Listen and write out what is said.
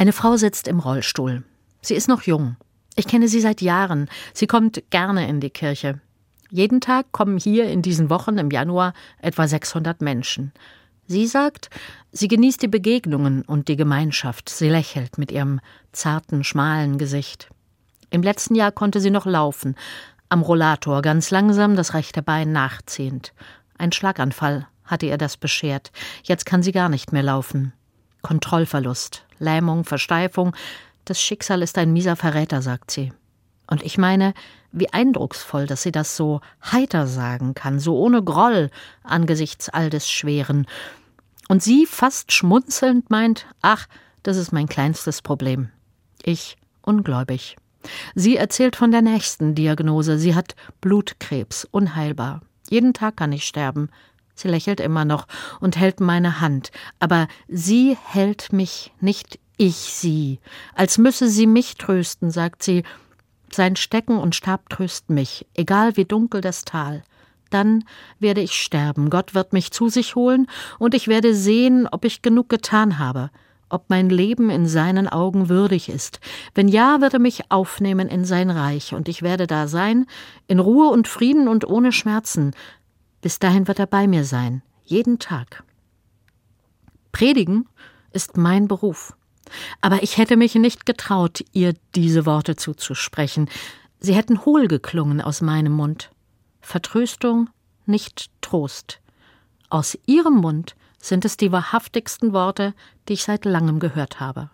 Eine Frau sitzt im Rollstuhl. Sie ist noch jung. Ich kenne sie seit Jahren. Sie kommt gerne in die Kirche. Jeden Tag kommen hier in diesen Wochen im Januar etwa 600 Menschen. Sie sagt, sie genießt die Begegnungen und die Gemeinschaft. Sie lächelt mit ihrem zarten, schmalen Gesicht. Im letzten Jahr konnte sie noch laufen, am Rollator ganz langsam das rechte Bein nachziehend. Ein Schlaganfall hatte ihr das beschert. Jetzt kann sie gar nicht mehr laufen. Kontrollverlust, Lähmung, Versteifung. Das Schicksal ist ein mieser Verräter, sagt sie. Und ich meine, wie eindrucksvoll, dass sie das so heiter sagen kann, so ohne Groll angesichts all des Schweren. Und sie fast schmunzelnd meint, ach, das ist mein kleinstes Problem. Ich ungläubig. Sie erzählt von der nächsten Diagnose. Sie hat Blutkrebs, unheilbar. Jeden Tag kann ich sterben. Sie lächelt immer noch und hält meine Hand, aber sie hält mich, nicht ich sie. Als müsse sie mich trösten, sagt sie. Sein Stecken und Stab trösten mich, egal wie dunkel das Tal. Dann werde ich sterben, Gott wird mich zu sich holen, und ich werde sehen, ob ich genug getan habe, ob mein Leben in seinen Augen würdig ist. Wenn ja, wird er mich aufnehmen in sein Reich, und ich werde da sein, in Ruhe und Frieden und ohne Schmerzen, bis dahin wird er bei mir sein, jeden Tag. Predigen ist mein Beruf. Aber ich hätte mich nicht getraut, ihr diese Worte zuzusprechen. Sie hätten hohl geklungen aus meinem Mund. Vertröstung, nicht Trost. Aus ihrem Mund sind es die wahrhaftigsten Worte, die ich seit langem gehört habe.